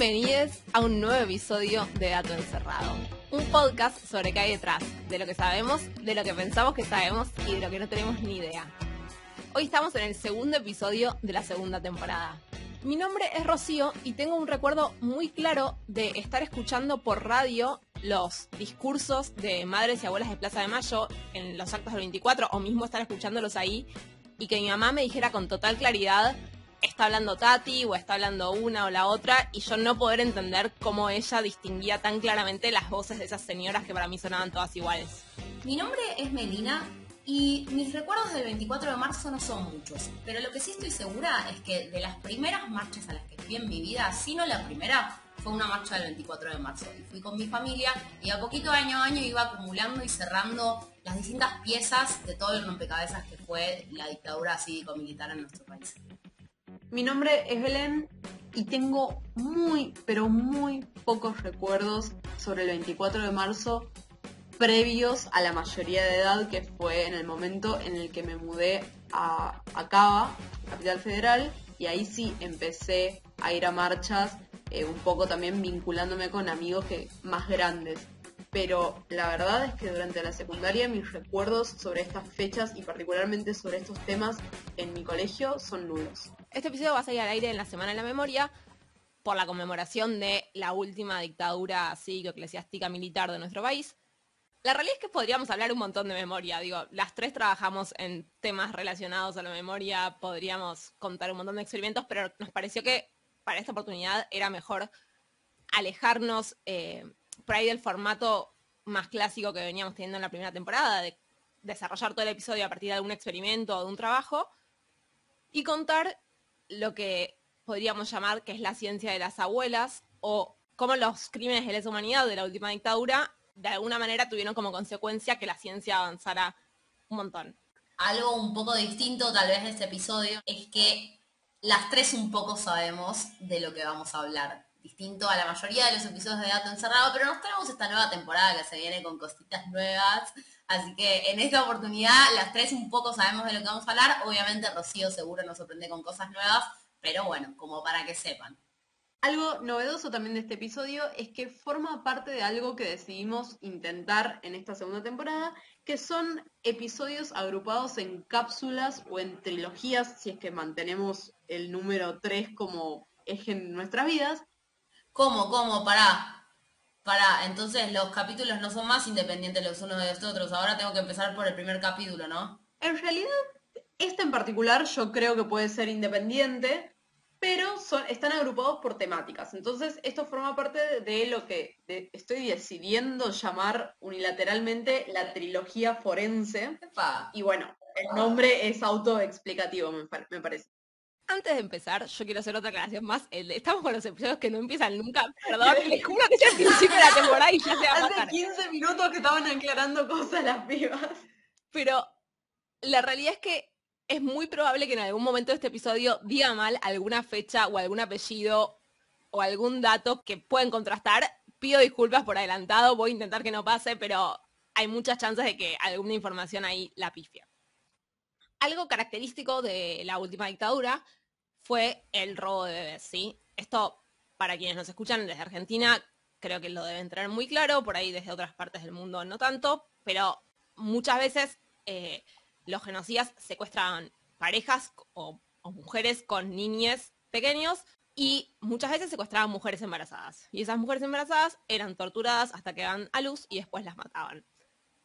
Bienvenidos a un nuevo episodio de Dato Encerrado. Un podcast sobre qué hay detrás, de lo que sabemos, de lo que pensamos que sabemos y de lo que no tenemos ni idea. Hoy estamos en el segundo episodio de la segunda temporada. Mi nombre es Rocío y tengo un recuerdo muy claro de estar escuchando por radio los discursos de madres y abuelas de Plaza de Mayo en los actos del 24 o mismo estar escuchándolos ahí y que mi mamá me dijera con total claridad está hablando Tati o está hablando una o la otra y yo no poder entender cómo ella distinguía tan claramente las voces de esas señoras que para mí sonaban todas iguales. Mi nombre es Melina y mis recuerdos del 24 de marzo no son muchos, pero lo que sí estoy segura es que de las primeras marchas a las que fui en mi vida, si no la primera, fue una marcha del 24 de marzo. Y fui con mi familia y a poquito año a año iba acumulando y cerrando las distintas piezas de todo el rompecabezas que fue la dictadura cívico-militar en nuestro país. Mi nombre es Belén y tengo muy, pero muy pocos recuerdos sobre el 24 de marzo previos a la mayoría de edad, que fue en el momento en el que me mudé a, a Cava, Capital Federal, y ahí sí empecé a ir a marchas, eh, un poco también vinculándome con amigos que, más grandes. Pero la verdad es que durante la secundaria mis recuerdos sobre estas fechas y particularmente sobre estos temas en mi colegio son nulos. Este episodio va a salir al aire en la Semana de la Memoria por la conmemoración de la última dictadura cívico-eclesiástica militar de nuestro país. La realidad es que podríamos hablar un montón de memoria. Digo, las tres trabajamos en temas relacionados a la memoria, podríamos contar un montón de experimentos, pero nos pareció que para esta oportunidad era mejor alejarnos eh, por ahí del formato más clásico que veníamos teniendo en la primera temporada, de desarrollar todo el episodio a partir de algún experimento o de un trabajo, y contar lo que podríamos llamar que es la ciencia de las abuelas o cómo los crímenes de lesa humanidad de la última dictadura de alguna manera tuvieron como consecuencia que la ciencia avanzara un montón. Algo un poco distinto tal vez de este episodio es que las tres un poco sabemos de lo que vamos a hablar. Distinto a la mayoría de los episodios de Dato Encerrado, pero nos tenemos esta nueva temporada que se viene con cositas nuevas. Así que en esta oportunidad las tres un poco sabemos de lo que vamos a hablar. Obviamente Rocío seguro nos sorprende con cosas nuevas, pero bueno, como para que sepan. Algo novedoso también de este episodio es que forma parte de algo que decidimos intentar en esta segunda temporada, que son episodios agrupados en cápsulas o en trilogías, si es que mantenemos el número 3 como eje en nuestras vidas. ¿Cómo? ¿Cómo? Pará. Para, entonces los capítulos no son más independientes los unos de los otros. Ahora tengo que empezar por el primer capítulo, ¿no? En realidad, este en particular yo creo que puede ser independiente, pero son, están agrupados por temáticas. Entonces, esto forma parte de lo que estoy decidiendo llamar unilateralmente la trilogía forense. Y bueno, el nombre es autoexplicativo, me, me parece. Antes de empezar, yo quiero hacer otra aclaración más. estamos con los episodios que no empiezan nunca. Perdón, les juro que es el principio de la temporada y ya se va a Hace 15 minutos que estaban aclarando cosas las pibas. Pero la realidad es que es muy probable que en algún momento de este episodio diga mal alguna fecha o algún apellido o algún dato que pueden contrastar. Pido disculpas por adelantado, voy a intentar que no pase, pero hay muchas chances de que alguna información ahí la pifia. Algo característico de la última dictadura fue el robo de bebés, ¿sí? Esto, para quienes nos escuchan desde Argentina, creo que lo deben tener muy claro, por ahí desde otras partes del mundo no tanto, pero muchas veces eh, los genocidas secuestraban parejas o, o mujeres con niñes pequeños y muchas veces secuestraban mujeres embarazadas. Y esas mujeres embarazadas eran torturadas hasta que daban a luz y después las mataban.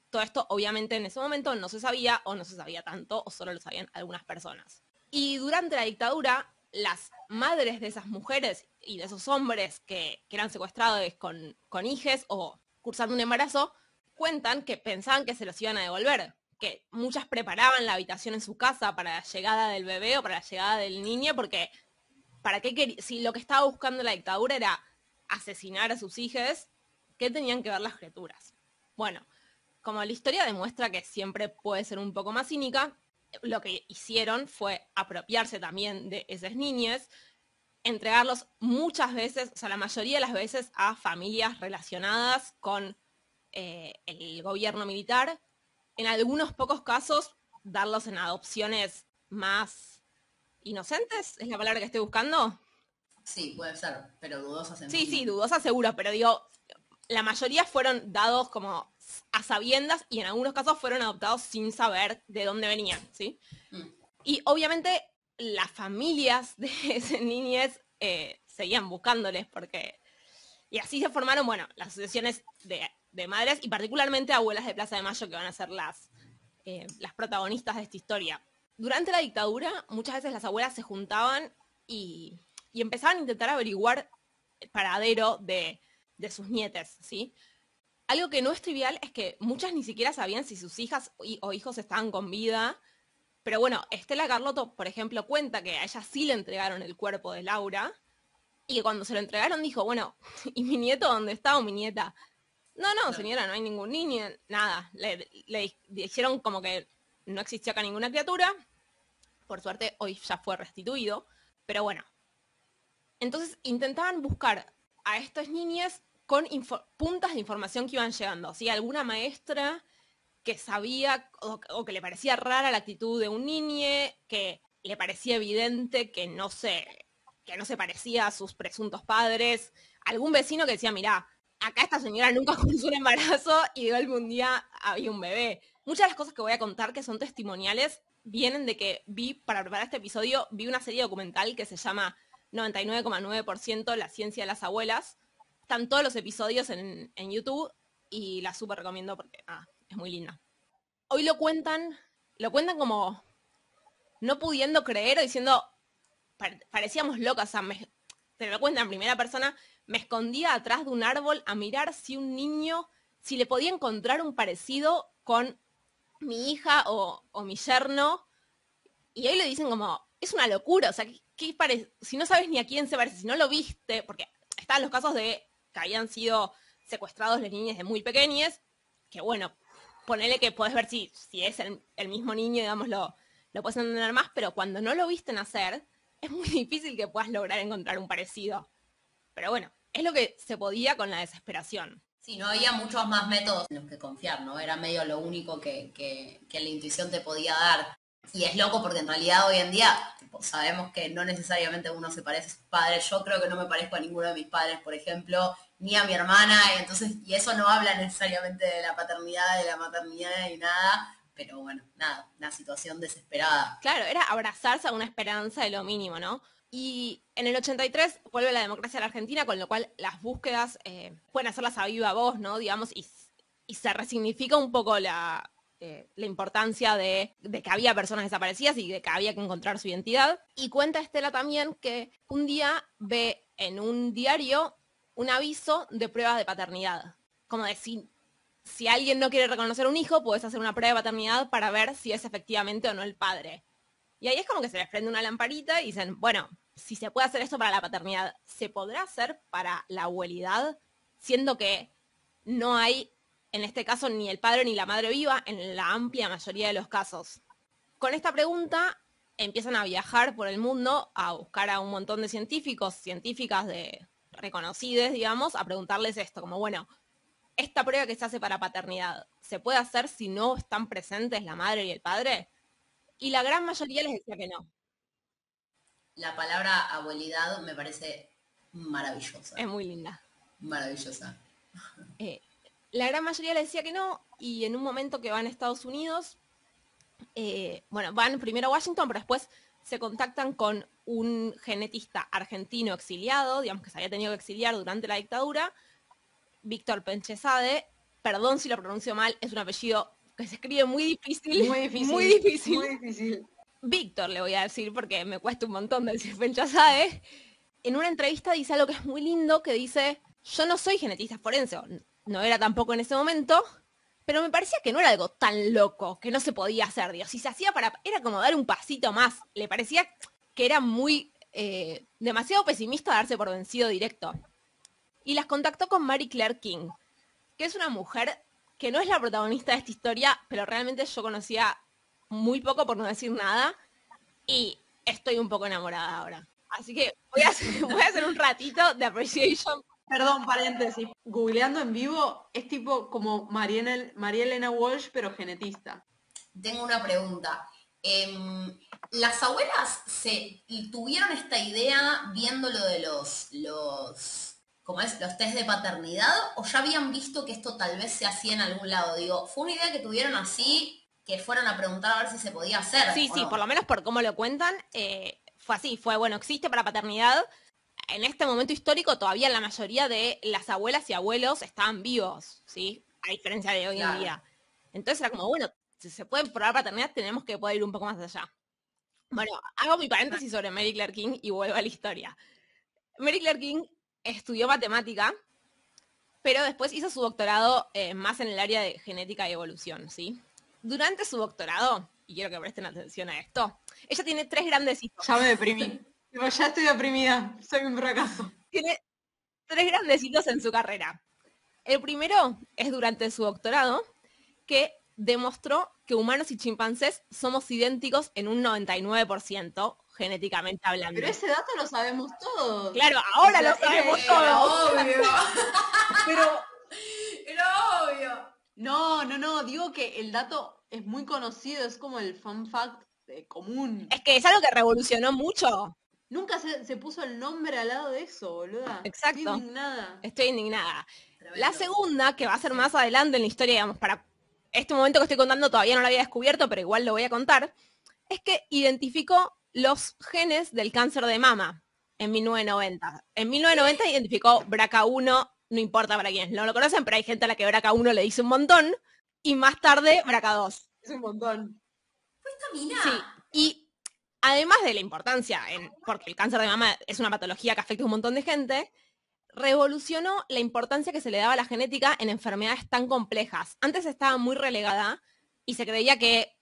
Todo esto obviamente en ese momento no se sabía o no se sabía tanto o solo lo sabían algunas personas. Y durante la dictadura, las madres de esas mujeres y de esos hombres que, eran secuestrados con, con hijes o cursando un embarazo, cuentan que pensaban que se los iban a devolver, que muchas preparaban la habitación en su casa para la llegada del bebé o para la llegada del niño, porque ¿para qué si lo que estaba buscando la dictadura era asesinar a sus hijos, ¿qué tenían que ver las criaturas? Bueno, como la historia demuestra que siempre puede ser un poco más cínica, lo que hicieron fue apropiarse también de esas niñas, entregarlos muchas veces, o sea, la mayoría de las veces a familias relacionadas con eh, el gobierno militar. En algunos pocos casos, darlos en adopciones más inocentes, es la palabra que estoy buscando. Sí, puede ser, pero dudosas en Sí, sí, dudosas seguro, pero digo, la mayoría fueron dados como a sabiendas y en algunos casos fueron adoptados sin saber de dónde venían, ¿sí? Mm. Y obviamente las familias de esas niñez eh, seguían buscándoles porque... Y así se formaron, bueno, las asociaciones de, de madres y particularmente abuelas de Plaza de Mayo que van a ser las, eh, las protagonistas de esta historia. Durante la dictadura, muchas veces las abuelas se juntaban y, y empezaban a intentar averiguar el paradero de, de sus nietes, ¿sí? Algo que no es trivial es que muchas ni siquiera sabían si sus hijas o hijos estaban con vida. Pero bueno, Estela Carlotto, por ejemplo, cuenta que a ella sí le entregaron el cuerpo de Laura y que cuando se lo entregaron dijo, bueno, ¿y mi nieto dónde está o mi nieta? No, no, señora, no hay ningún niño, nada. Le, le dijeron como que no existía acá ninguna criatura. Por suerte, hoy ya fue restituido. Pero bueno. Entonces intentaban buscar a estas niñas con puntas de información que iban llegando. ¿sí? Alguna maestra que sabía o, que le parecía rara la actitud de un niñe, que le parecía evidente que no se, que no se parecía a sus presuntos padres. Algún vecino que decía, mirá, acá esta señora nunca comenzó un embarazo y de un día había un bebé. Muchas de las cosas que voy a contar que son testimoniales vienen de que vi, para preparar este episodio, vi una serie documental que se llama 99,9% La ciencia de las abuelas. Están todos los episodios en, YouTube y la súper recomiendo porque ah, es muy linda. Hoy lo cuentan, lo cuentan como no pudiendo creer o diciendo, "Pare- parecíamos locas, o te lo cuentan en primera persona, me escondía atrás de un árbol a mirar si un niño, si le podía encontrar un parecido con mi hija o, o mi yerno. Y ahí le dicen como, es una locura, o sea, ¿qué, qué si no sabes ni a quién se parece, si no lo viste, porque están los casos de que habían sido secuestrados los niños de muy pequeños, que bueno, ponele que podés ver si, si es el, mismo niño, digamos, lo, lo puedes entender más, pero cuando no lo viste nacer, es muy difícil que puedas lograr encontrar un parecido. Pero bueno, es lo que se podía con la desesperación. Sí, no había muchos más métodos en los que confiar, ¿no? Era medio lo único que, que- la intuición te podía dar. Y es loco porque en realidad hoy en día sabemos que no necesariamente uno se parece a sus padres. Yo creo que no me parezco a ninguno de mis padres, por ejemplo, ni a mi hermana. Y entonces, y eso no habla necesariamente de la paternidad, de la maternidad ni nada. Pero bueno, nada, una situación desesperada. Claro, era abrazarse a una esperanza de lo mínimo, ¿no? Y en el 83 vuelve la democracia a la Argentina, con lo cual las búsquedas eh, pueden hacerlas a viva voz, ¿no? Digamos, y, y se resignifica un poco la, eh, la importancia de, de que había personas desaparecidas y de que había que encontrar su identidad. Y cuenta Estela también que un día ve en un diario un aviso de pruebas de paternidad. Como decir, si alguien no quiere reconocer un hijo, puedes hacer una prueba de paternidad para ver si es efectivamente o no el padre. Y ahí es como que se les prende una lamparita y dicen, bueno, si se puede hacer esto para la paternidad, ¿se podrá hacer para la abuelidad? Siendo que no hay, en este caso, ni el padre ni la madre viva en la amplia mayoría de los casos. Con esta pregunta empiezan a viajar por el mundo a buscar a un montón de científicos, científicas de reconocidos, digamos, a preguntarles esto, como, bueno, esta prueba que se hace para paternidad, ¿se puede hacer si no están presentes la madre y el padre? Y la gran mayoría les decía que no. La palabra abuelidad me parece maravillosa. Es muy linda. Maravillosa. Eh, la gran mayoría le decía que no, y en un momento que van a Estados Unidos, eh, bueno, van primero a Washington, pero después se contactan con un genetista argentino exiliado, digamos que se había tenido que exiliar durante la dictadura, Víctor Penchesade, perdón si lo pronuncio mal, es un apellido que se escribe muy difícil. Muy difícil. Muy difícil. Muy difícil. Víctor le voy a decir porque me cuesta un montón decir Penchasade, en una entrevista dice algo que es muy lindo, que dice, yo no soy genetista forense, o no era tampoco en ese momento, pero me parecía que no era algo tan loco, que no se podía hacer, digo, si se hacía para, era como dar un pasito más, le parecía que era muy, eh, demasiado pesimista darse por vencido directo. Y las contactó con Mary Claire King, que es una mujer que no es la protagonista de esta historia, pero realmente yo conocía muy poco por no decir nada y estoy un poco enamorada ahora. Así que voy a hacer un ratito de appreciation. Perdón, paréntesis. Googleando en vivo es tipo como María Elena Walsh, pero genetista. Tengo una pregunta. Em, las abuelas se tuvieron esta idea viendo lo de los, los, ¿cómo es? Los test de paternidad o ya habían visto que esto tal vez se hacía en algún lado. Digo, fue una idea que tuvieron así, que fueron a preguntar a ver si se podía hacer. Sí, sí, por lo menos por cómo lo cuentan, eh, fue así, fue, bueno, existe para paternidad. En este momento histórico todavía la mayoría de las abuelas y abuelos estaban vivos, ¿sí? A diferencia de hoy en día. Entonces era como, bueno, si se puede probar paternidad, tenemos que poder ir un poco más allá. Bueno, hago mi paréntesis sobre Mary Claire King y vuelvo a la historia. Mary Claire King estudió matemática, pero después hizo su doctorado eh, más en el área de genética y evolución, ¿sí? Durante su doctorado, y quiero que presten atención a esto, ella tiene tres grandes hitos. Ya me deprimí. ya estoy deprimida, soy un fracaso. Tiene tres grandes hitos en su carrera. El primero es durante su doctorado, que demostró que humanos y chimpancés somos idénticos en un 99% genéticamente hablando. Pero ese dato lo sabemos todos. Claro, ahora lo sabemos todos. Obvio. Pero Era obvio. no, no, no, digo que el dato es muy conocido, es como el fun fact eh, común. Es que es algo que revolucionó mucho. Nunca se, se puso el nombre al lado de eso, boluda. Exacto. Estoy indignada. Estoy indignada. La segunda, que va a ser más adelante en la historia, digamos, para este momento que estoy contando todavía no lo había descubierto, pero igual lo voy a contar, es que identificó los genes del cáncer de mama en 1990. En 1990 identificó BRCA1, no importa para quienes no lo conocen, pero hay gente a la que BRCA1 le dice un montón, y más tarde BRCA2. Es un montón. Mina. Sí, y además de la importancia, porque el cáncer de mama es una patología que afecta a un montón de gente, revolucionó la importancia que se le daba a la genética en enfermedades tan complejas. Antes estaba muy relegada y se creía que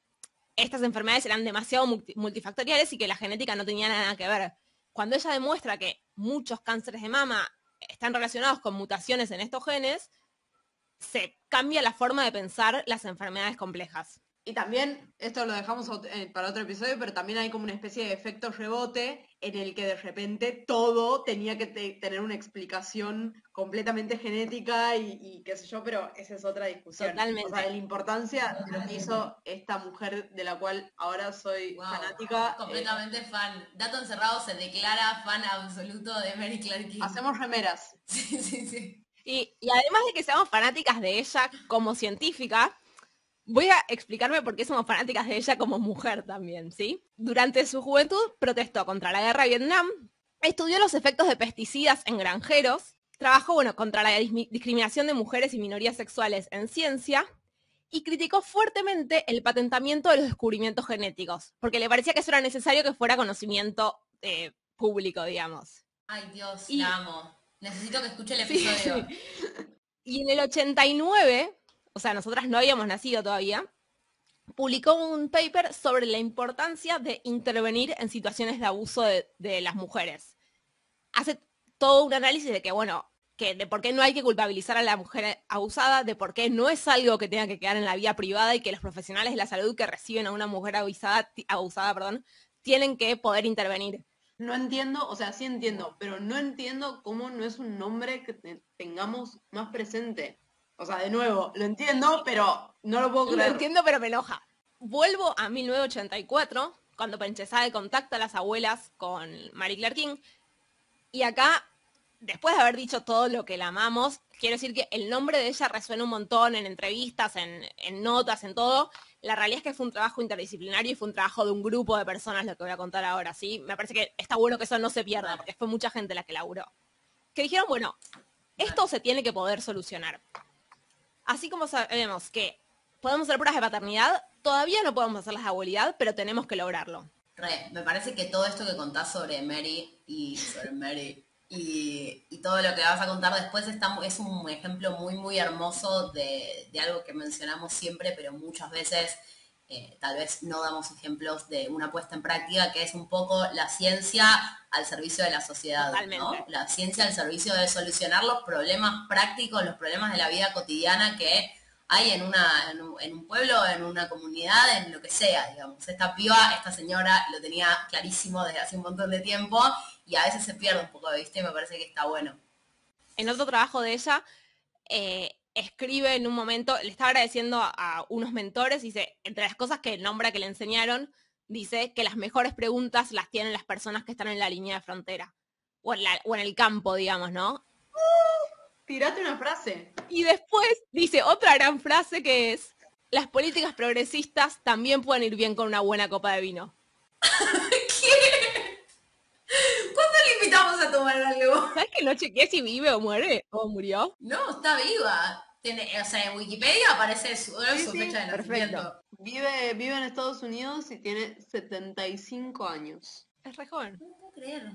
estas enfermedades eran demasiado multi- multifactoriales y que la genética no tenía nada que ver. Cuando ella demuestra que muchos cánceres de mama están relacionados con mutaciones en estos genes, se cambia la forma de pensar las enfermedades complejas. Y también, esto lo dejamos eh, para otro episodio, pero también hay como una especie de efecto rebote en el que de repente todo tenía que te- tener una explicación completamente genética y, y qué sé yo, pero esa es otra discusión. Totalmente. O sea, la importancia de lo que hizo esta mujer de la cual ahora soy Wow, fanática. eh, Completamente fan. Dato encerrado se declara fan absoluto de Mary Claire King. hacemos remeras. Sí, sí, sí. Y, y además de que seamos fanáticas de ella como científica, voy a explicarme por qué somos fanáticas de ella como mujer también, ¿sí? Durante su juventud protestó contra la guerra de Vietnam, estudió los efectos de pesticidas en granjeros, trabajó, bueno, contra la discriminación de mujeres y minorías sexuales en ciencia, y criticó fuertemente el patentamiento de los descubrimientos genéticos, porque le parecía que eso era necesario que fuera conocimiento eh, público, digamos. Ay, Dios, Y- la amo. Necesito que escuche el Sí, episodio. Y en el 89, o sea, nosotras no habíamos nacido todavía, publicó un paper sobre la importancia de intervenir en situaciones de abuso de, las mujeres. Hace todo un análisis de que, bueno, que de por qué no hay que culpabilizar a la mujer abusada, de por qué no es algo que tenga que quedar en la vía privada y que los profesionales de la salud que reciben a una mujer abusada, abusada perdón, tienen que poder intervenir. No entiendo, o sea, sí entiendo, pero no entiendo cómo no es un nombre que te- tengamos más presente. O sea, de nuevo, lo entiendo, pero no lo puedo Lo creer. entiendo, pero me enoja. Vuelvo a 1984, cuando Penchesade contacta a las abuelas con Marie Claire King. Y acá, después de haber dicho todo lo que la amamos, quiero decir que el nombre de ella resuena un montón en entrevistas, en, en notas, en todo. La realidad es que fue un trabajo interdisciplinario y fue un trabajo de un grupo de personas, lo que voy a contar ahora, ¿sí? Me parece que está bueno que eso no se pierda, porque fue mucha gente la que laburó. Que dijeron, bueno, esto se tiene que poder solucionar. Así como sabemos que podemos hacer pruebas de paternidad, todavía no podemos hacer las de abuelidad, pero tenemos que lograrlo. Re, me parece que todo esto que contás sobre Mary y sobre Mary y, todo lo que vas a contar después es un ejemplo muy, muy hermoso de algo que mencionamos siempre, pero muchas veces eh, tal vez no damos ejemplos de una puesta en práctica, que es un poco la ciencia al servicio de la sociedad. ¿no? La ciencia al servicio de solucionar los problemas prácticos, los problemas de la vida cotidiana que hay en, una, en, un, en un pueblo, en una comunidad, en lo que sea, digamos. Esta piba, esta señora lo tenía clarísimo desde hace un montón de tiempo y a veces se pierde un poco de vista y me parece que está bueno. En otro trabajo de ella, eh, escribe en un momento, le está agradeciendo a, unos mentores, y dice, entre las cosas que nombra que le enseñaron, dice que las mejores preguntas las tienen las personas que están en la línea de frontera. O en, la- o en el campo, digamos, ¿no? Tirate una frase. Y después dice otra gran frase que es, las políticas progresistas también pueden ir bien con una buena copa de vino. a tomar algo? ¿Sabes que no chequeé si vive o muere o murió? No, está viva. Tiene, o sea, en Wikipedia aparece su, Sí, su sí, fecha de perfecto. nacimiento. Vive, vive en Estados Unidos y tiene 75 años. Es re joven. No puedo creer.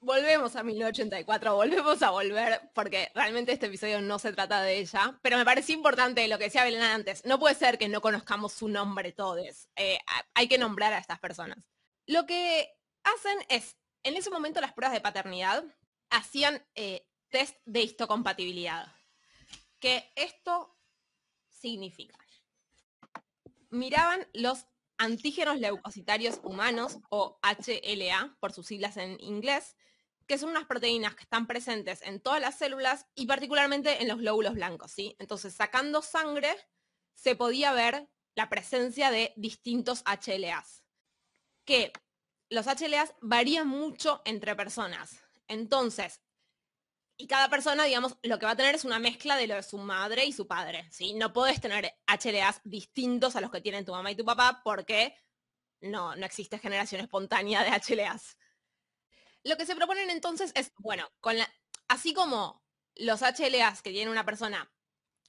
Volvemos a 1984, volvemos a volver, porque realmente este episodio no se trata de ella, pero me pareció importante lo que decía Belén antes, no puede ser que no conozcamos su nombre todos, Eh, hay que nombrar a estas personas. Lo que hacen es, en ese momento las pruebas de paternidad hacían eh, test de histocompatibilidad, que esto significa, miraban los antígenos leucocitarios humanos, o HLA, por sus siglas en inglés, que son unas proteínas que están presentes en todas las células y particularmente en los glóbulos blancos, ¿sí? Entonces, sacando sangre, se podía ver la presencia de distintos HLAs, que los HLAs varían mucho entre personas. Entonces, y cada persona, digamos, lo que va a tener es una mezcla de lo de su madre y su padre, ¿sí? No puedes tener HLAs distintos a los que tienen tu mamá y tu papá porque no, no existe generación espontánea de HLAs. Lo que se proponen entonces es, bueno, con la, así como los HLAs que tiene una persona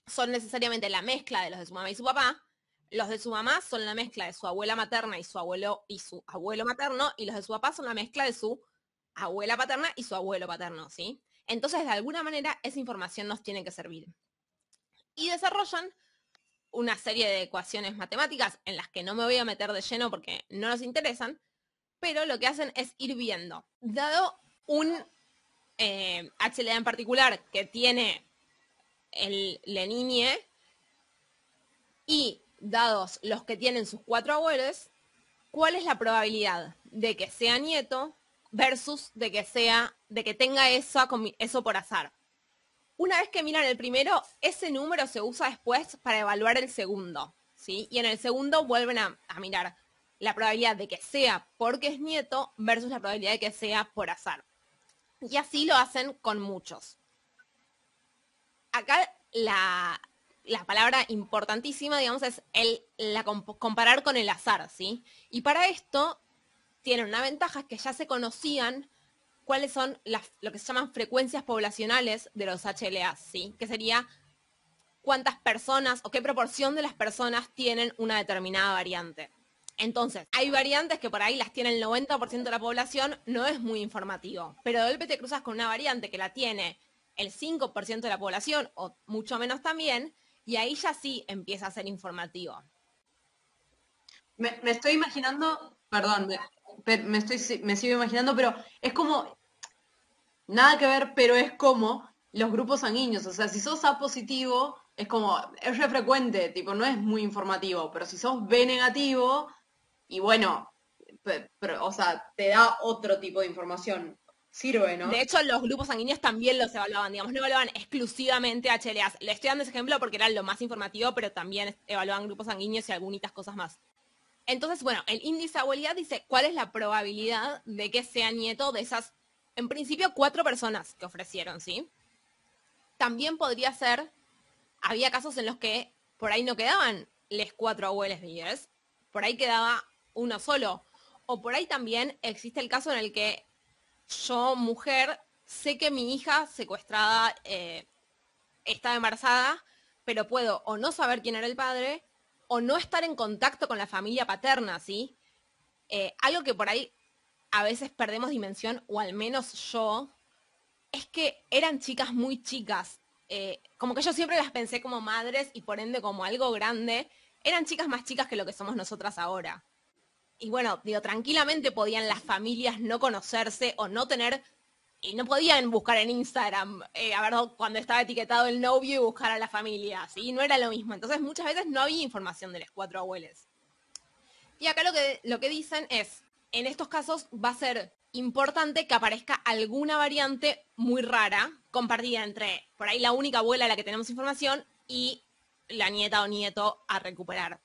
son necesariamente la mezcla de los de su mamá y su papá, los de su mamá son la mezcla de su abuela materna y su abuelo y su abuelo materno, y los de su papá son la mezcla de su abuela paterna y su abuelo paterno, ¿sí? Entonces, de alguna manera, esa información nos tiene que servir. Y desarrollan una serie de ecuaciones matemáticas en las que no me voy a meter de lleno porque no nos interesan, pero lo que hacen es ir viendo. Dado un eh, HLA en particular que tiene el, la niñe y dados los que tienen sus cuatro abuelos, ¿cuál es la probabilidad de que sea nieto versus de que sea, de que tenga eso, por azar? Una vez que miran el primero, ese número se usa después para evaluar el segundo, ¿sí? Y en el segundo vuelven a mirar la probabilidad de que sea porque es nieto versus la probabilidad de que sea por azar. Y así lo hacen con muchos. Acá la, la palabra importantísima, digamos, es el, la comp- comparar con el azar, ¿sí? Y para esto tienen una ventaja, es que ya se conocían cuáles son lo que se llaman frecuencias poblacionales de los HLA, ¿sí? Que sería cuántas personas o qué proporción de las personas tienen una determinada variante. Entonces, hay variantes que por ahí las tiene el 90% de la población, no es muy informativo. Pero de golpe te cruzas con una variante que la tiene el 5% de la población, o mucho menos también, y ahí ya sí empieza a ser informativo. Me, estoy imaginando, perdón, me, estoy, me sigo imaginando, pero es como, nada que ver, pero es como los grupos sanguíneos. O sea, si sos A positivo, es como, es re frecuente, tipo, no es muy informativo, pero si sos B negativo, y bueno, o sea, te da otro tipo de información. De hecho, los grupos sanguíneos también los evaluaban, digamos, no evaluaban exclusivamente HLAs. Le estoy dando ese ejemplo porque era lo más informativo, pero también evaluaban grupos sanguíneos y algunas cosas más. Entonces, bueno, el índice de abuelidad dice cuál es la probabilidad de que sea nieto de esas, en principio, cuatro personas que ofrecieron, ¿sí? También podría ser, había casos en los que por ahí no quedaban les cuatro abuelos vivos, por ahí quedaba uno solo. O por ahí también existe el caso en el que yo, mujer, sé que mi hija secuestrada eh, está embarazada, pero puedo o no saber quién era el padre o no estar en contacto con la familia paterna, ¿sí? Eh, algo que por ahí a veces perdemos dimensión, o al menos yo, es que eran chicas muy chicas. Eh, como que yo siempre las pensé como madres y por ende como algo grande. Eran chicas más chicas que lo que somos nosotras ahora. Y bueno, digo, tranquilamente podían las familias no conocerse o no tener, y no podían buscar en Instagram, eh, a ver cuando estaba etiquetado el novio y buscar a la familia, ¿sí? No era lo mismo. Entonces muchas veces no había información de los cuatro abuelos. Y acá lo que, lo que dicen es, en estos casos va a ser importante que aparezca alguna variante muy rara, compartida entre, por ahí, la única abuela a la que tenemos información y la nieta o nieto a recuperar.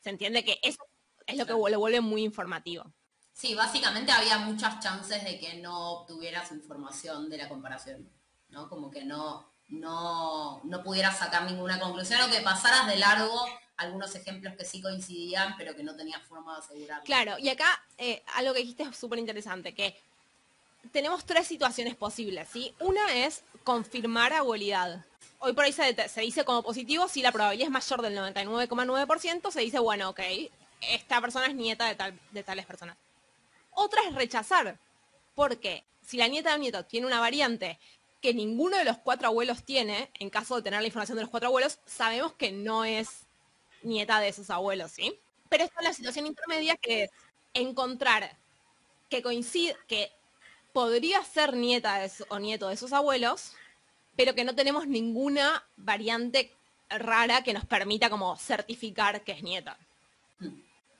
¿Se entiende que eso es lo que lo vuelve muy informativo. Sí, básicamente había muchas chances de que no obtuvieras información de la comparación, ¿no? Como que no, no, no pudieras sacar ninguna conclusión o que pasaras de largo algunos ejemplos que sí coincidían, pero que no tenías forma de asegurarlo. Claro, y acá eh, algo que dijiste es súper interesante, que tenemos tres situaciones posibles, ¿sí? Una es confirmar abuelidad. Hoy por ahí se, se dice como positivo, si la probabilidad es mayor del 99,9%, se dice, bueno, ok, esta persona es nieta de, tal, de tales personas. Otra es rechazar, porque si la nieta o nieto tiene una variante que ninguno de los cuatro abuelos tiene, en caso de tener la información de los cuatro abuelos, sabemos que no es nieta de esos abuelos, ¿sí? Pero está la situación intermedia que es encontrar que coincide, que podría ser nieta o nieto de esos abuelos, pero que no tenemos ninguna variante rara que nos permita como certificar que es nieta.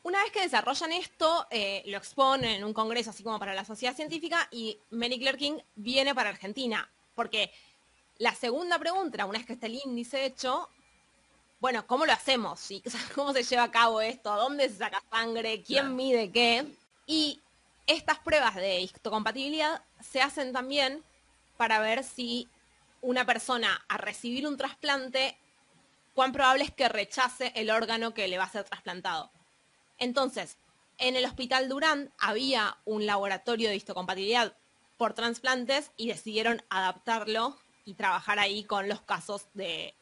Una vez que desarrollan esto, eh, lo exponen en un congreso así como para la sociedad científica y Mary Claire King viene para Argentina, porque la segunda pregunta, una vez que está el índice hecho, bueno, ¿cómo lo hacemos? ¿Cómo se lleva a cabo esto? ¿Dónde se saca sangre? ¿Quién mide qué? Y estas pruebas de histocompatibilidad se hacen también para ver si una persona a recibir un trasplante, cuán probable es que rechace el órgano que le va a ser trasplantado. Entonces, en el Hospital Durán había un laboratorio de histocompatibilidad por trasplantes y decidieron adaptarlo y trabajar ahí con los casos de,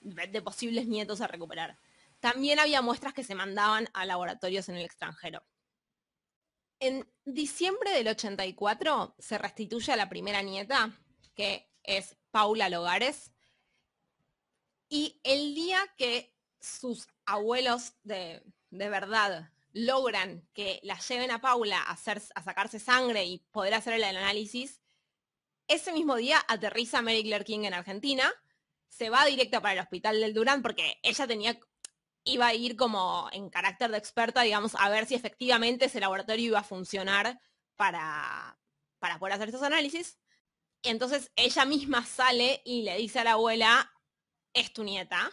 de posibles nietos a recuperar. También había muestras que se mandaban a laboratorios en el extranjero. En diciembre del 84 se restituye a la primera nieta, que es Paula Logares, y el día que sus abuelos de, de verdad logran que la lleven a Paula a, sacarse sangre y poder hacer el análisis, ese mismo día aterriza Mary Claire King en Argentina, se va directa para el hospital del Durán porque ella tenía, iba a ir como en carácter de experta, digamos, a ver si efectivamente ese laboratorio iba a funcionar para, para poder hacer esos análisis. Y entonces ella misma sale y le dice a la abuela, es tu nieta.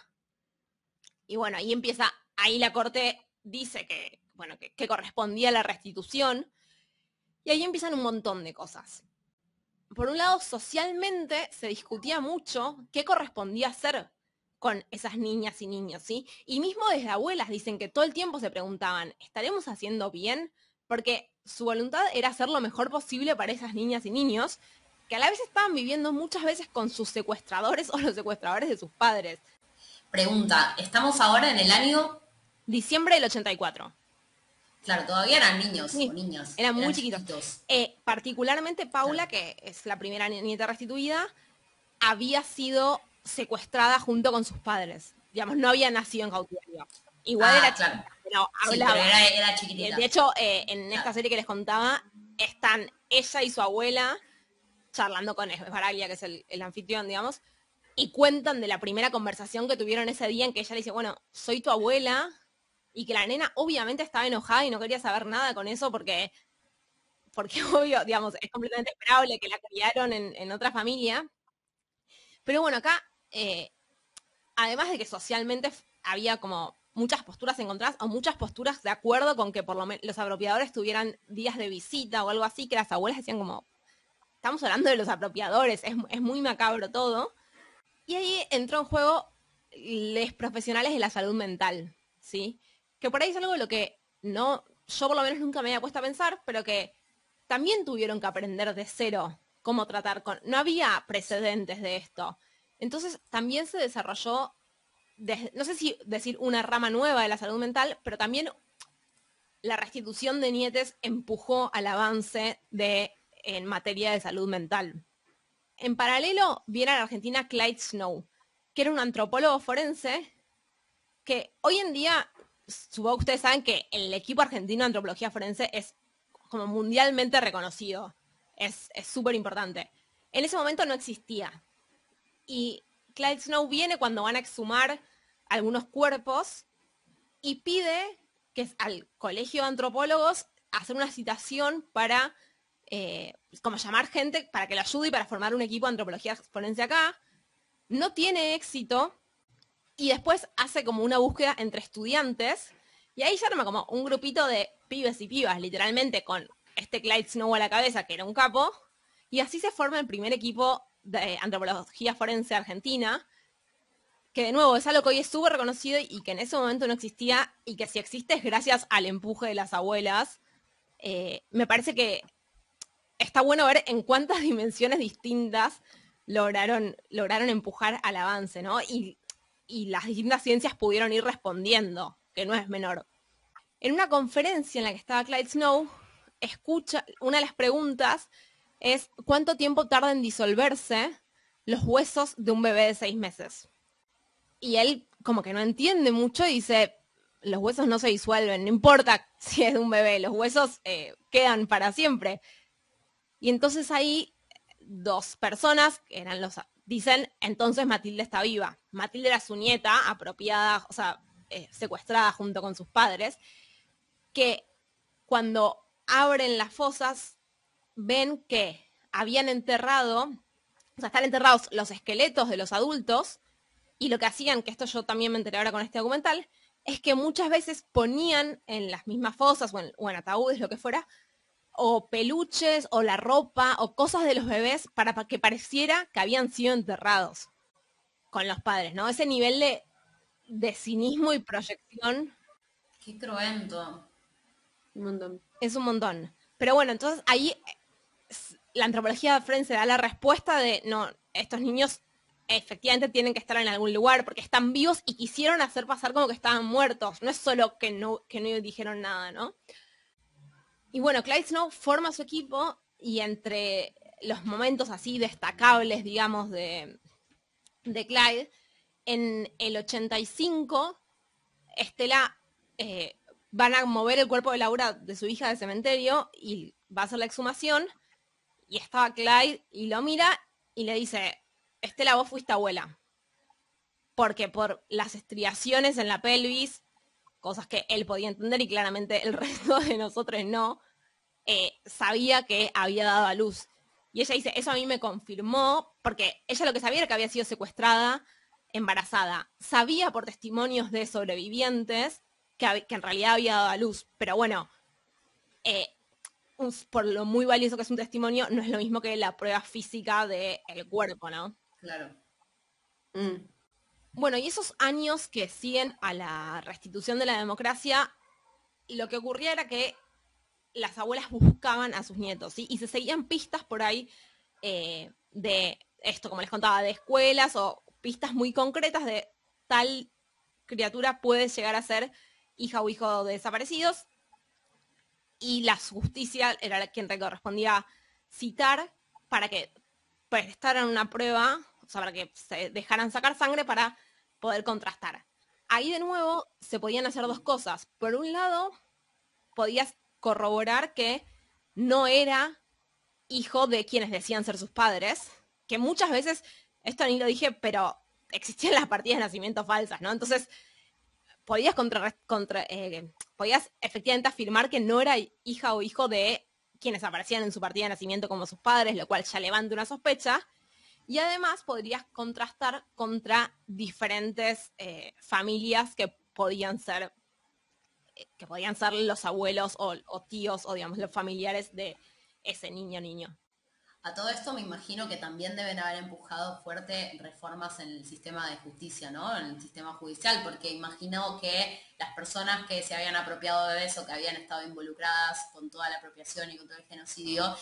Y bueno, ahí empieza, ahí la corte dice que, bueno, que, correspondía la restitución. Y ahí empiezan un montón de cosas. Por un lado, socialmente se discutía mucho qué correspondía hacer con esas niñas y niños, ¿sí? Y mismo desde abuelas dicen que todo el tiempo se preguntaban, ¿estaremos haciendo bien? Porque su voluntad era hacer lo mejor posible para esas niñas y niños, que a la vez estaban viviendo muchas veces con sus secuestradores o los secuestradores de sus padres. Pregunta, ¿estamos ahora en el año Diciembre del 84. Claro, todavía eran niños o niños. Eran muy chiquitos. Eh, particularmente Paula, que es la primera nieta restituida, había sido secuestrada junto con sus padres. Digamos, no había nacido en cautiverio. Igual era, claro. era, chiquitita. De hecho, eh, en esta serie que les contaba, están ella y su abuela charlando con Esbaraglia, que es el, el anfitrión, digamos, y cuentan de la primera conversación que tuvieron ese día en que ella le dice, bueno, soy tu abuela, y que la nena obviamente estaba enojada y no quería saber nada con eso porque, porque obvio, digamos, es completamente esperable que la criaron en, otra familia. Pero bueno, acá, eh, además de que socialmente había como muchas posturas encontradas o muchas posturas de acuerdo con que por lo menos los apropiadores tuvieran días de visita o algo así, que las abuelas decían como, estamos hablando de los apropiadores, es, es muy macabro todo. Y ahí entró en juego los profesionales de la salud mental, ¿sí? Que por ahí es algo de lo que no, yo por lo menos nunca me había puesto a pensar, pero que también tuvieron que aprender de cero cómo tratar con... No había precedentes de esto. Entonces también se desarrolló, no sé si decir una rama nueva de la salud mental, pero también la restitución de nietes empujó al avance de, en materia de salud mental. En paralelo viene a la Argentina Clyde Snow, que era un antropólogo forense que hoy en día supongo que ustedes saben que el equipo argentino de antropología forense es como mundialmente reconocido. Es súper importante. En ese momento no existía. Y Clyde Snow viene cuando van a exhumar algunos cuerpos y pide que al colegio de antropólogos hacer una citación para eh, como llamar gente para que lo ayude y para formar un equipo de antropología forense acá. No tiene éxito y después hace como una búsqueda entre estudiantes Y ahí se arma como un grupito de pibes y pibas, literalmente, con este Clyde Snow a la cabeza, que era un capo, y así se forma el primer equipo de antropología forense argentina, que de nuevo es algo que hoy es súper reconocido y que en ese momento no existía, y que si existe es gracias al empuje de las abuelas. Eh, me parece que está bueno ver en cuántas dimensiones distintas lograron, lograron empujar al avance, ¿no? Y las distintas ciencias pudieron ir respondiendo, que no es menor. En una conferencia en la que estaba Clyde Snow, escucha, una de las preguntas es cuánto tiempo tarda en disolverse los huesos de un bebé de seis meses. Y él como que no entiende mucho y dice, los huesos no se disuelven, no importa si es de un bebé, los huesos eh, quedan para siempre. Y entonces ahí dos personas, que eran los, dicen, entonces Matilde está viva. Matilde era su nieta, apropiada, o sea, eh, secuestrada junto con sus padres, que cuando abren las fosas ven que habían enterrado, o sea, están enterrados los esqueletos de los adultos, y lo que hacían, que esto yo también me enteré ahora con este documental, es que muchas veces ponían en las mismas fosas o en, o en ataúdes, lo que fuera, o peluches o la ropa o cosas de los bebés para que pareciera que habían sido enterrados con los padres, ¿no? Ese nivel de, de cinismo y proyección. Qué cruento. Un montón. Es un montón. Pero bueno, entonces ahí la antropología forense da la respuesta de, no, estos niños efectivamente tienen que estar en algún lugar porque están vivos y quisieron hacer pasar como que estaban muertos. No es solo que no, que no dijeron nada, ¿no? Y bueno, Clyde Snow forma su equipo y entre los momentos así destacables, digamos, de, de Clyde, en el 85, Estela eh, van a mover el cuerpo de Laura, de su hija, del cementerio y va a hacer la exhumación. Y estaba Clyde y lo mira y le dice, Estela, vos fuiste abuela. Porque por las estriaciones en la pelvis cosas que él podía entender y claramente el resto de nosotros no, eh, sabía que había dado a luz. Y ella dice, eso a mí me confirmó, porque ella lo que sabía era que había sido secuestrada, embarazada. Sabía por testimonios de sobrevivientes que, en realidad había dado a luz. Pero bueno, eh, por lo muy valioso que es un testimonio, no es lo mismo que la prueba física del cuerpo, ¿no? Claro. Mm. Bueno, y esos años que siguen a la restitución de la democracia, lo que ocurría era que las abuelas buscaban a sus nietos. Y se seguían pistas por ahí eh, de esto, como les contaba, de escuelas o pistas muy concretas de tal criatura puede llegar a ser hija o hijo de desaparecidos. Y la justicia era quien te correspondía citar para que prestaran una prueba o sea, para que se dejaran sacar sangre para poder contrastar. Ahí de nuevo se podían hacer dos cosas. Por un lado, podías corroborar que no era hijo de quienes decían ser sus padres, que muchas veces, esto ni lo dije, pero existían las partidas de nacimiento falsas, ¿no? Entonces, podías, contra, contra eh, podías efectivamente afirmar que no era hija o hijo de quienes aparecían en su partida de nacimiento como sus padres, lo cual ya levanta una sospecha. Y además podrías contrastar contra diferentes eh, familias que podían ser eh, que podían ser los abuelos o, tíos o digamos los familiares de ese niño niño. A todo esto me imagino que también deben haber empujado fuerte reformas en el sistema de justicia, ¿no? En el sistema judicial, porque imagino que las personas que se habían apropiado de eso, que habían estado involucradas con toda la apropiación y con todo el genocidio,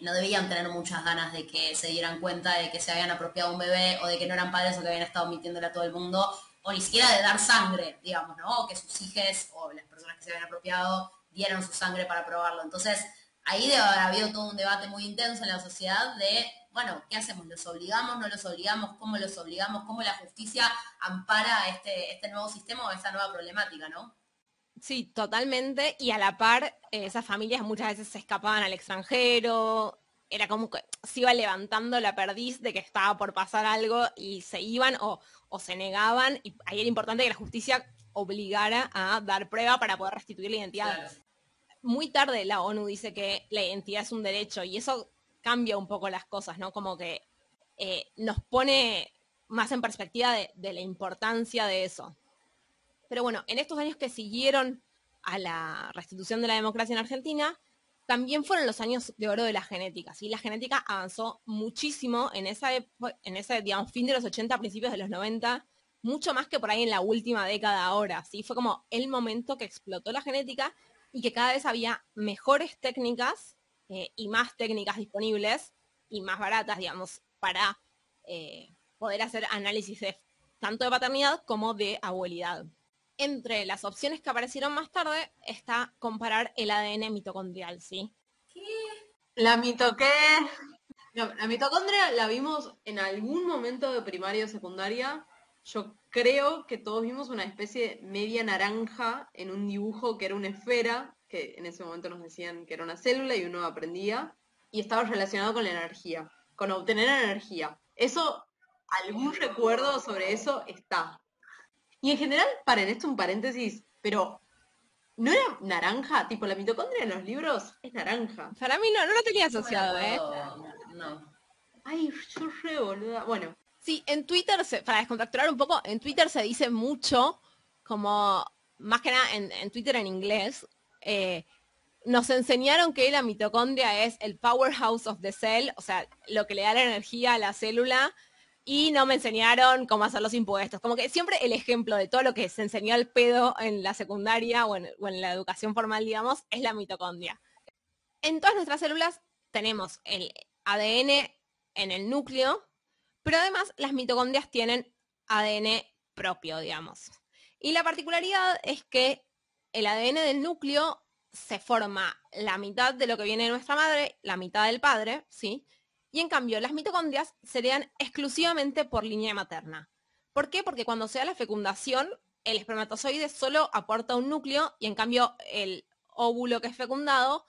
no debían tener muchas ganas de que se dieran cuenta de que se habían apropiado un bebé o de que no eran padres o que habían estado mintiéndole a todo el mundo, o ni siquiera de dar sangre, digamos, ¿no? O que sus hijos o las personas que se habían apropiado dieran su sangre para probarlo. Entonces, ahí debe haber habido todo un debate muy intenso en la sociedad de, bueno, ¿qué hacemos? ¿Los obligamos? ¿No los obligamos? ¿Cómo los obligamos? ¿Cómo la justicia ampara este, este nuevo sistema o esta nueva problemática, ¿no? Sí, totalmente. Y a la par, eh, esas familias muchas veces se escapaban al extranjero. Era como que se iba levantando la perdiz de que estaba por pasar algo y se iban o, se negaban. Y ahí era importante que la justicia obligara a dar prueba para poder restituir la identidad. Muy tarde la ONU dice que la identidad es un derecho y eso cambia un poco las cosas, ¿no? Como que eh, nos pone más en perspectiva de la importancia de eso. Pero bueno, en estos años que siguieron a la restitución de la democracia en Argentina, también fueron los años de oro de la genética. ¿sí? La genética avanzó muchísimo en, esa en ese digamos, fin de los 80, principios de los 90, mucho más que por ahí en la última década ahora. ¿sí? Fue como el momento que explotó la genética y que cada vez había mejores técnicas eh, y más técnicas disponibles y más baratas, digamos, para eh, poder hacer análisis de, tanto de paternidad como de abuelidad entre las opciones que aparecieron más tarde está comparar el ADN mitocondrial, ¿sí? La mito la mitocondria la vimos en algún momento de primaria o secundaria. Yo creo que todos vimos una especie media naranja en un dibujo que era una esfera, que en ese momento nos decían que era una célula y uno aprendía, y estaba relacionado con la energía, con obtener energía. Eso, algún recuerdo sobre eso está. Y en general, paren, esto un paréntesis, pero ¿no era naranja? Tipo, la mitocondria en los libros es naranja. Para mí no, no lo tenía asociado, ¿eh? No. Ay, yo re boluda. Bueno. Sí, en Twitter, se, para descontracturar un poco, en Twitter se dice mucho, como, más que nada en, Twitter en inglés, eh, nos enseñaron que la mitocondria es el powerhouse of the cell, o sea, lo que le da la energía a la célula, y no me enseñaron cómo hacer los impuestos. Como que siempre el ejemplo de todo lo que se enseñó al pedo en la secundaria o en, la educación formal, digamos, es la mitocondria. En todas nuestras células tenemos el ADN en el núcleo, pero además las mitocondrias tienen ADN propio, digamos. Y la particularidad es que el ADN del núcleo se forma la mitad de lo que viene de nuestra madre, la mitad del padre, ¿sí? Y en cambio las mitocondrias serían exclusivamente por línea materna. ¿Por qué? Porque cuando se da la fecundación, el espermatozoide solo aporta un núcleo y en cambio el óvulo que es fecundado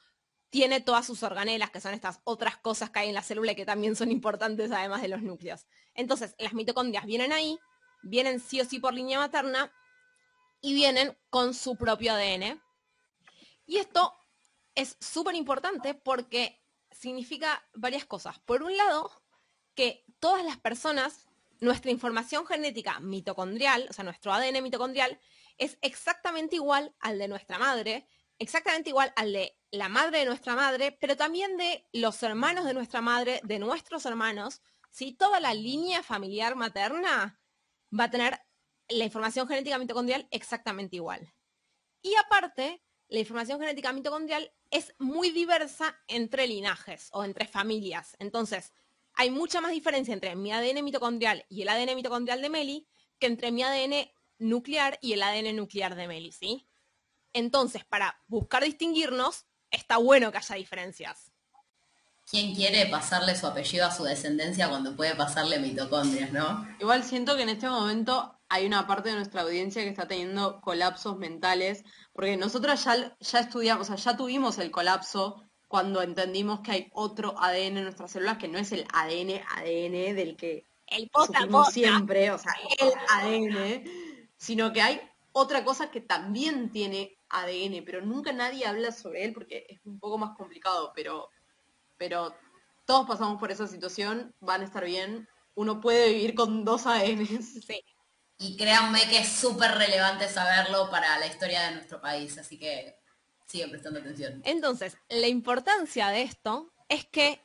tiene todas sus organelas, que son estas otras cosas que hay en la célula y que también son importantes además de los núcleos. Entonces, las mitocondrias vienen ahí, vienen sí o sí por línea materna y vienen con su propio ADN. Y esto es súper importante porque significa varias cosas. Por un lado, que todas las personas, nuestra información genética mitocondrial, o sea, nuestro ADN mitocondrial, es exactamente igual al de nuestra madre, exactamente igual al de la madre de nuestra madre, pero también de los hermanos de nuestra madre, de nuestros hermanos. Si toda la línea familiar materna va a tener la información genética mitocondrial exactamente igual. Y aparte, la información genética mitocondrial es muy diversa entre linajes o entre familias. Entonces, hay mucha más diferencia entre mi ADN mitocondrial y el ADN mitocondrial de Meli que entre mi ADN nuclear y el ADN nuclear de Meli, ¿sí? Entonces, para buscar distinguirnos, está bueno que haya diferencias. ¿Quién quiere pasarle su apellido a su descendencia cuando puede pasarle mitocondrias, no? Igual siento que en este momento hay una parte de nuestra audiencia que está teniendo colapsos mentales, porque nosotras ya, ya estudiamos, o sea, ya tuvimos el colapso cuando entendimos que hay otro ADN en nuestras células que no es el ADN, ADN del que el siempre, o sea, el ADN, sino que hay otra cosa que también tiene ADN, pero nunca nadie habla sobre él porque es un poco más complicado, pero, pero todos pasamos por esa situación, van a estar bien. Uno puede vivir con dos ADNs. Sí. Y créanme que es súper relevante saberlo para la historia de nuestro país, así que siguen prestando atención. Entonces, la importancia de esto es que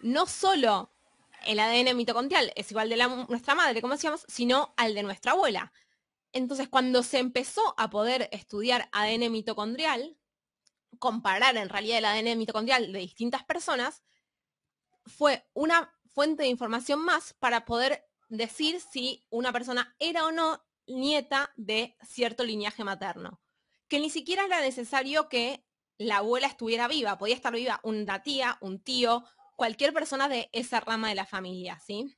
no solo el ADN mitocondrial es igual de nuestra madre, como decíamos, sino al de nuestra abuela. Entonces, cuando se empezó a poder estudiar ADN mitocondrial, comparar en realidad el ADN mitocondrial de distintas personas, fue una fuente de información más para poder decir si una persona era o no nieta de cierto linaje materno. Que ni siquiera era necesario que la abuela estuviera viva, podía estar viva una tía, un tío, cualquier persona de esa rama de la familia, ¿sí?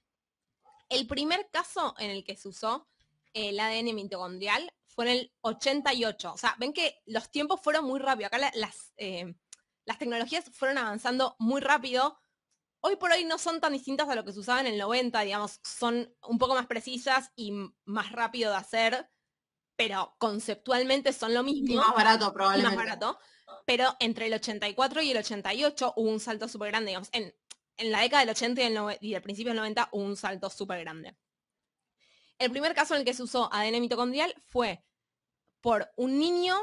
El primer caso en el que se usó el ADN mitocondrial fue en el 88. O sea, ven que los tiempos fueron muy rápidos. Acá las, eh, las tecnologías fueron avanzando muy rápido hoy por hoy no son tan distintas a lo que se usaba en el 90, digamos, son un poco más precisas y más rápido de hacer, pero conceptualmente son lo mismo. Y más barato probablemente. más barato. Pero entre el 84 y el 88 hubo un salto súper grande, digamos, en, la década del 80 y, el, y del principio del 90 hubo un salto súper grande. El primer caso en el que se usó ADN mitocondrial fue por un niño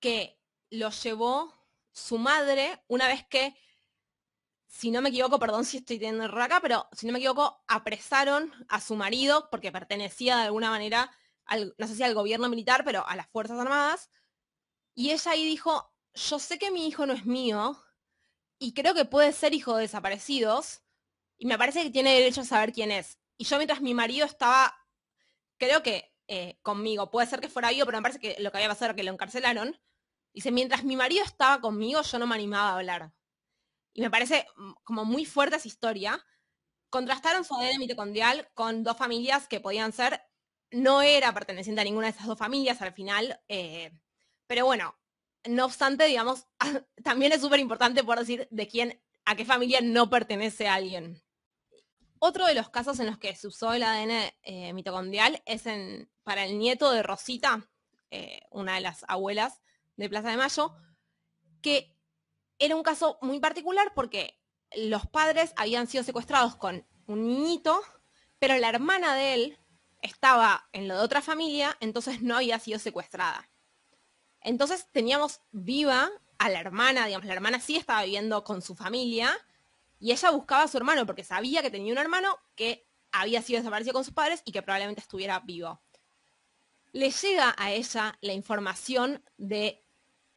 que lo llevó su madre una vez que, si no me equivoco, perdón si estoy teniendo error pero si no me equivoco, apresaron a su marido porque pertenecía de alguna manera, al, no sé si al gobierno militar, pero a las Fuerzas Armadas. Y ella ahí dijo, yo sé que mi hijo no es mío y creo que puede ser hijo de desaparecidos y me parece que tiene derecho a saber quién es. Y yo mientras mi marido estaba, creo que eh, conmigo, puede ser que fuera yo, pero me parece que lo que había pasado era que lo encarcelaron. Dice, mientras mi marido estaba conmigo, yo no me animaba a hablar. Y me parece mm, como muy fuerte esa historia. Contrastaron su ADN mitocondrial con dos familias que podían ser, no era perteneciente a ninguna de esas dos familias al final, eh, pero bueno, no obstante, digamos, también es súper importante por decir de quién, a qué familia no pertenece alguien. Otro de los casos en los que se usó el ADN eh, mitocondrial es en, para el nieto de Rosita, eh, una de las abuelas de Plaza de Mayo, que era un caso muy particular porque los padres habían sido secuestrados con un niñito, pero la hermana de él estaba en lo de otra familia, entonces no había sido secuestrada. Entonces teníamos viva a la hermana, digamos, la hermana sí estaba viviendo con su familia, y ella buscaba a su hermano porque sabía que tenía un hermano que había sido desaparecido con sus padres y que probablemente estuviera vivo. Le llega a ella la información de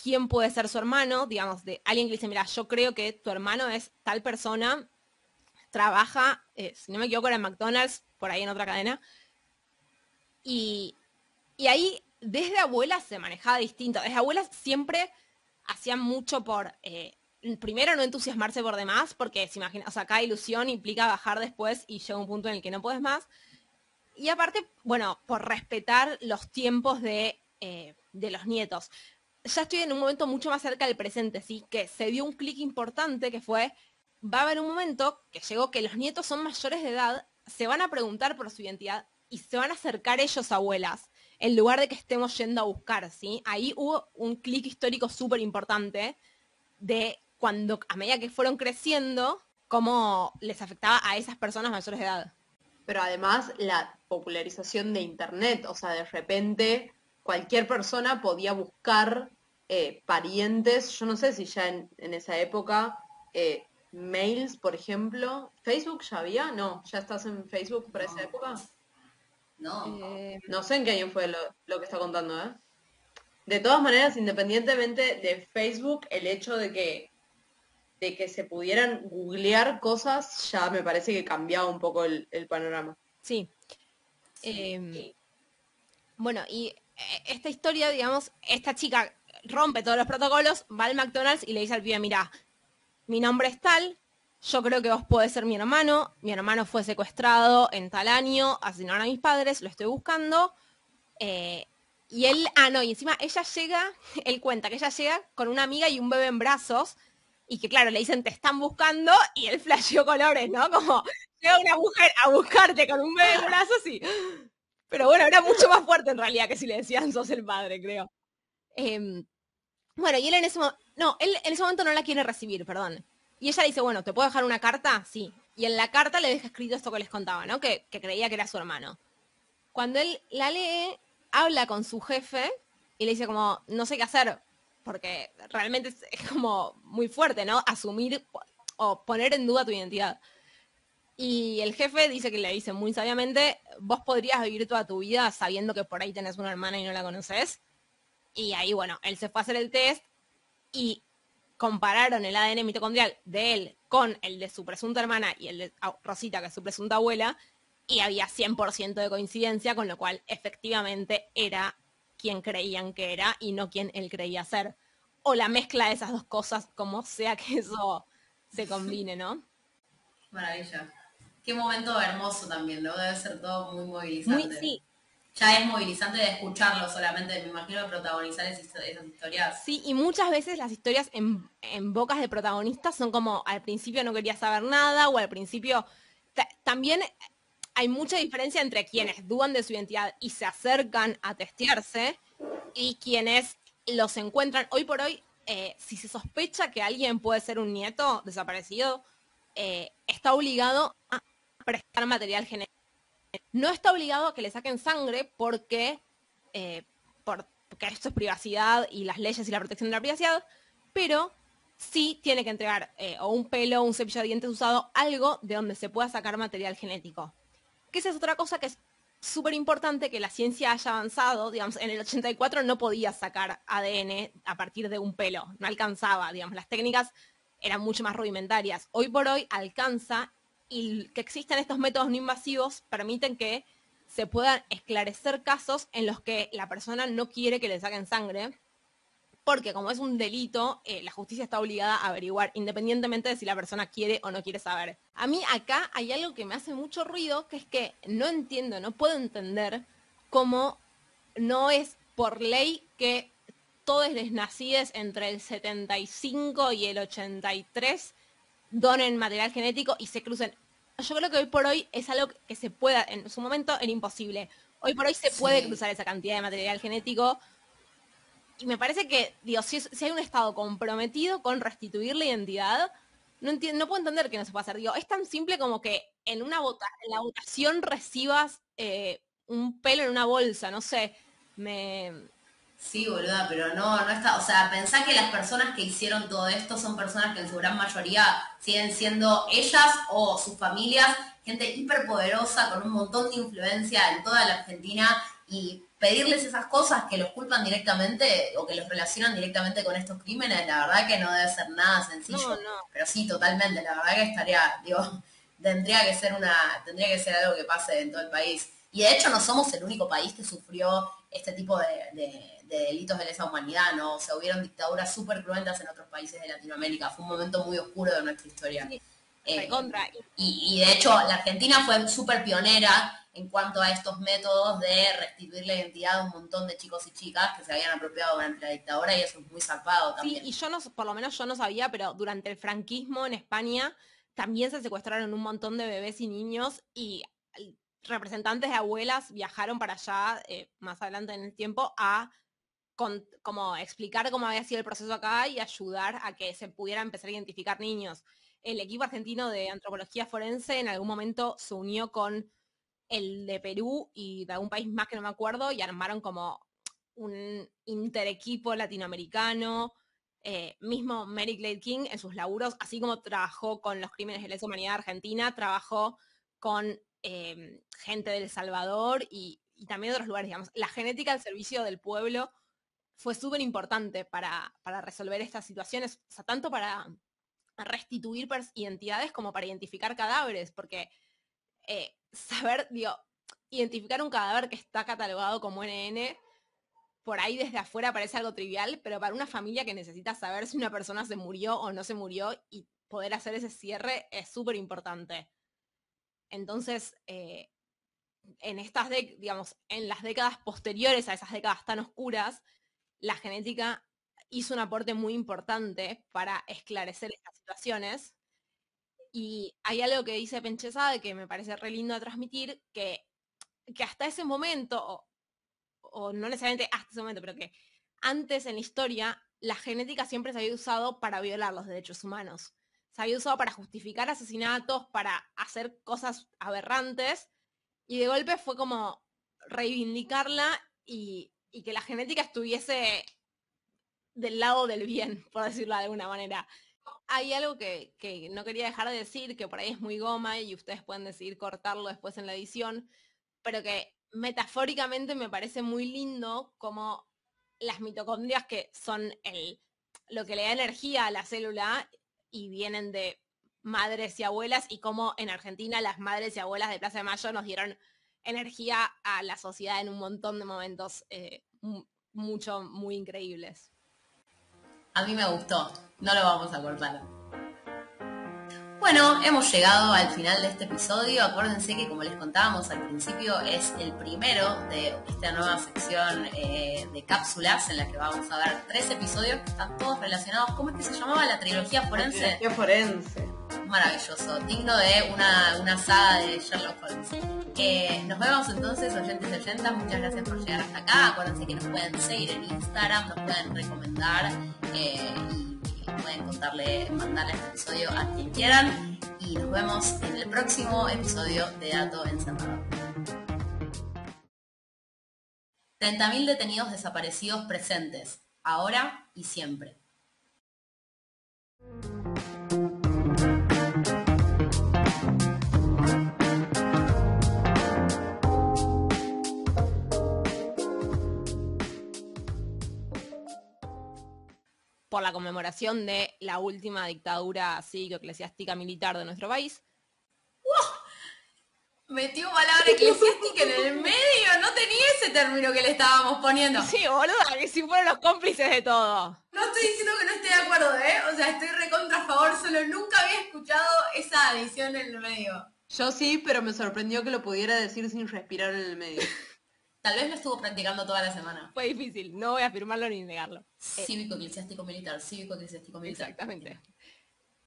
quién puede ser su hermano, digamos, de alguien que dice, mira, yo creo que tu hermano es tal persona, trabaja, eh, si no me equivoco, era en McDonald's, por ahí en otra cadena. Y, y ahí, desde abuelas se manejaba distinto. Desde abuelas siempre hacían mucho por eh, primero no entusiasmarse por demás, porque se imagina, o sea, cada ilusión implica bajar después y llega un punto en el que no puedes más. Y aparte, bueno, por respetar los tiempos de, eh, de los nietos. Ya estoy en un momento mucho más cerca del presente, sí, que se dio un clic importante que fue, va a haber un momento que llegó que los nietos son mayores de edad, se van a preguntar por su identidad y se van a acercar ellos abuelas, en lugar de que estemos yendo a buscar, ¿sí? Ahí hubo un clic histórico súper importante de cuando a medida que fueron creciendo, cómo les afectaba a esas personas mayores de edad. Pero además la popularización de Internet, o sea, de repente cualquier persona podía buscar eh, parientes, yo no sé si ya en, esa época, eh, mails, por ejemplo, ¿Facebook ya había? No, ¿ya estás en Facebook para esa época? No. Eh, no sé en qué año fue lo, lo que está contando, ¿eh? De todas maneras, independientemente de Facebook, el hecho de que de que se pudieran googlear cosas, ya me parece que cambiaba un poco el, panorama. Sí. Em, bueno, y esta historia, digamos, esta chica rompe todos los protocolos, va al McDonald's y le dice al pibe, mira, mi nombre es tal, yo creo que vos podés ser mi hermano, mi hermano fue secuestrado en tal año, asesinaron a mis padres, lo estoy buscando. Eh, y él, ah, no, y encima ella llega, él cuenta que ella llega con una amiga y un bebé en brazos, y que claro, le dicen te están buscando y él flasheó colores, ¿no? Como llega una mujer a buscarte con un bebé en brazos y... Pero bueno, era mucho más fuerte en realidad que si le decían sos el padre, creo. Em, bueno, y él en ese momento, no, en ese momento no la quiere recibir, perdón. Y ella le dice, bueno, ¿te puedo dejar una carta? Sí. Y en la carta le deja escrito esto que les contaba, ¿no? Que, que creía que era su hermano. Cuando él la lee, habla con su jefe y le dice como, no sé qué hacer, porque realmente es, como muy fuerte, ¿no? Asumir o poner en duda tu identidad. Y el jefe dice que le dice muy sabiamente, vos podrías vivir toda tu vida sabiendo que por ahí tenés una hermana y no la conoces. Y ahí, bueno, él se fue a hacer el test y compararon el ADN mitocondrial de él con el de su presunta hermana y el de Rosita, que es su presunta abuela, y había 100% de coincidencia, con lo cual efectivamente era quien creían que era y no quien él creía ser. O la mezcla de esas dos cosas, como sea que eso se combine, ¿no? Maravilla. Qué momento hermoso también, ¿no? Debe ser todo muy movilizante. Muy, sí. Ya es movilizante de escucharlo solamente, me imagino, de protagonizar esas, historias. Sí, y muchas veces las historias en, en, bocas de protagonistas son como al principio no quería saber nada o al principio... También hay mucha diferencia entre quienes dudan de su identidad y se acercan a testearse y quienes los encuentran. Hoy por hoy, eh, si se sospecha que alguien puede ser un nieto desaparecido, eh, está obligado a prestar material genético. No está obligado a que le saquen sangre porque, eh, que esto es privacidad y las leyes y la protección de la privacidad, pero sí tiene que entregar eh, o un pelo, un cepillo de dientes usado, algo de donde se pueda sacar material genético. Que esa es otra cosa que es súper importante que la ciencia haya avanzado. Digamos, en el 84 no podía sacar ADN a partir de un pelo, no alcanzaba, digamos, las técnicas eran mucho más rudimentarias. Hoy por hoy alcanza y que existen estos métodos no invasivos permiten que se puedan esclarecer casos en los que la persona no quiere que le saquen sangre, porque como es un delito, eh, la justicia está obligada a averiguar, independientemente de si la persona quiere o no quiere saber. A mí acá hay algo que me hace mucho ruido, que es que no entiendo, no puedo entender cómo no es por ley que todos los nacidos entre el 75 y el 83 donen material genético y se crucen. Yo creo que hoy por hoy es algo que se pueda, en su momento era imposible. Hoy por hoy se puede cruzar esa cantidad de material genético y me parece que, digo, si, hay un Estado comprometido con restituir la identidad, no, no puedo entender que no se pueda hacer. Digo, es tan simple como que en una vota, en la votación recibas eh, un pelo en una bolsa, no sé. Me. Sí, boluda, pero no, no está. O sea, pensá que las personas que hicieron todo esto son personas que en su gran mayoría siguen siendo ellas o sus familias, gente hiperpoderosa con un montón de influencia en toda la Argentina y pedirles esas cosas que los culpan directamente o que los relacionan directamente con estos crímenes, la verdad que no debe ser nada sencillo. Pero sí, totalmente, la verdad que estaría, digo, tendría que ser una, tendría que ser algo que pase en todo el país. Y de hecho no somos el único país que sufrió este tipo de, delitos de lesa humanidad, ¿no? O sea, hubieron dictaduras súper cruentas en otros países de Latinoamérica. Fue un momento muy oscuro de nuestra historia. Eh, y, y, de hecho, la Argentina fue súper pionera en cuanto a estos métodos de restituir la identidad de un montón de chicos y chicas que se habían apropiado durante la dictadura y eso es muy zarpado también. Sí, y yo no, por lo menos yo no sabía, pero durante el franquismo en España también se secuestraron un montón de bebés y niños y representantes de abuelas viajaron para allá eh, más adelante en el tiempo a como explicar cómo había sido el proceso acá y ayudar a que se pudiera empezar a identificar niños. El equipo argentino de antropología forense en algún momento se unió con el de Perú y de algún país más que no me acuerdo, y armaron como un interequipo latinoamericano. Eh, mismo Mary Glade King en sus laburos, así como trabajó con los crímenes de lesa humanidad argentina, trabajó con em, gente del Salvador y, también de otros lugares, digamos. La genética al servicio del pueblo fue súper importante para, resolver estas situaciones, o sea, tanto para restituir identidades como para identificar cadáveres, porque eh, saber, digo, identificar un cadáver que está catalogado como NN, por ahí desde afuera parece algo trivial, pero para una familia que necesita saber si una persona se murió o no se murió y poder hacer ese cierre es súper importante. Entonces, eh, en estas, digamos, en las décadas posteriores a esas décadas tan oscuras, la genética hizo un aporte muy importante para esclarecer estas situaciones y hay algo que dice Penchesade que me parece re lindo de transmitir, que, que hasta ese momento, o, no necesariamente hasta ese momento, pero que antes en la historia, la genética siempre se había usado para violar los derechos humanos. Se había usado para justificar asesinatos, para hacer cosas aberrantes, y de golpe fue como reivindicarla y, que la genética estuviese del lado del bien, por decirlo de alguna manera. Hay algo que, no quería dejar de decir, que por ahí es muy goma y ustedes pueden decidir cortarlo después en la edición, pero que metafóricamente me parece muy lindo como las mitocondrias que son lo que le da energía a la célula y vienen de madres y abuelas y como en Argentina las madres y abuelas de Plaza de Mayo nos dieron energía a la sociedad en un montón de momentos eh, mucho, muy increíbles. A mí me gustó, no lo vamos a cortar. Bueno, hemos llegado al final de este episodio. Acuérdense que como les contábamos al principio es el primero de esta nueva sección eh, de cápsulas en la que vamos a ver tres episodios que están todos relacionados. ¿Cómo es que se llamaba la trilogía forense? La trilogía forense. Maravilloso, digno de una, saga de Sherlock Holmes. Eh, nos vemos entonces, oyentes y oyentas. Muchas gracias por llegar hasta acá. Acuérdense que nos pueden seguir en Instagram, nos pueden recomendar. Eh, pueden contarle, mandarle este episodio a quien quieran y nos vemos en el próximo episodio de Dato Encerrado. 30.000 detenidos desaparecidos presentes, ahora y siempre. Por la conmemoración de la última dictadura cívico-eclesiástica militar de nuestro país. Metió palabra eclesiástica en el medio, no tenía ese término que le estábamos poniendo. Sí, boluda, que si fueron los cómplices de todo. No estoy diciendo que no esté de acuerdo, ¿eh? O sea, estoy recontra a favor, solo nunca había escuchado esa adición en el medio. Yo sí, pero me sorprendió que lo pudiera decir sin respirar en el medio. Tal vez lo estuvo practicando toda la semana. Fue difícil, no voy a afirmarlo ni negarlo. Cívico, eclesiástico, militar, cívico, eclesiástico, militar. Exactamente.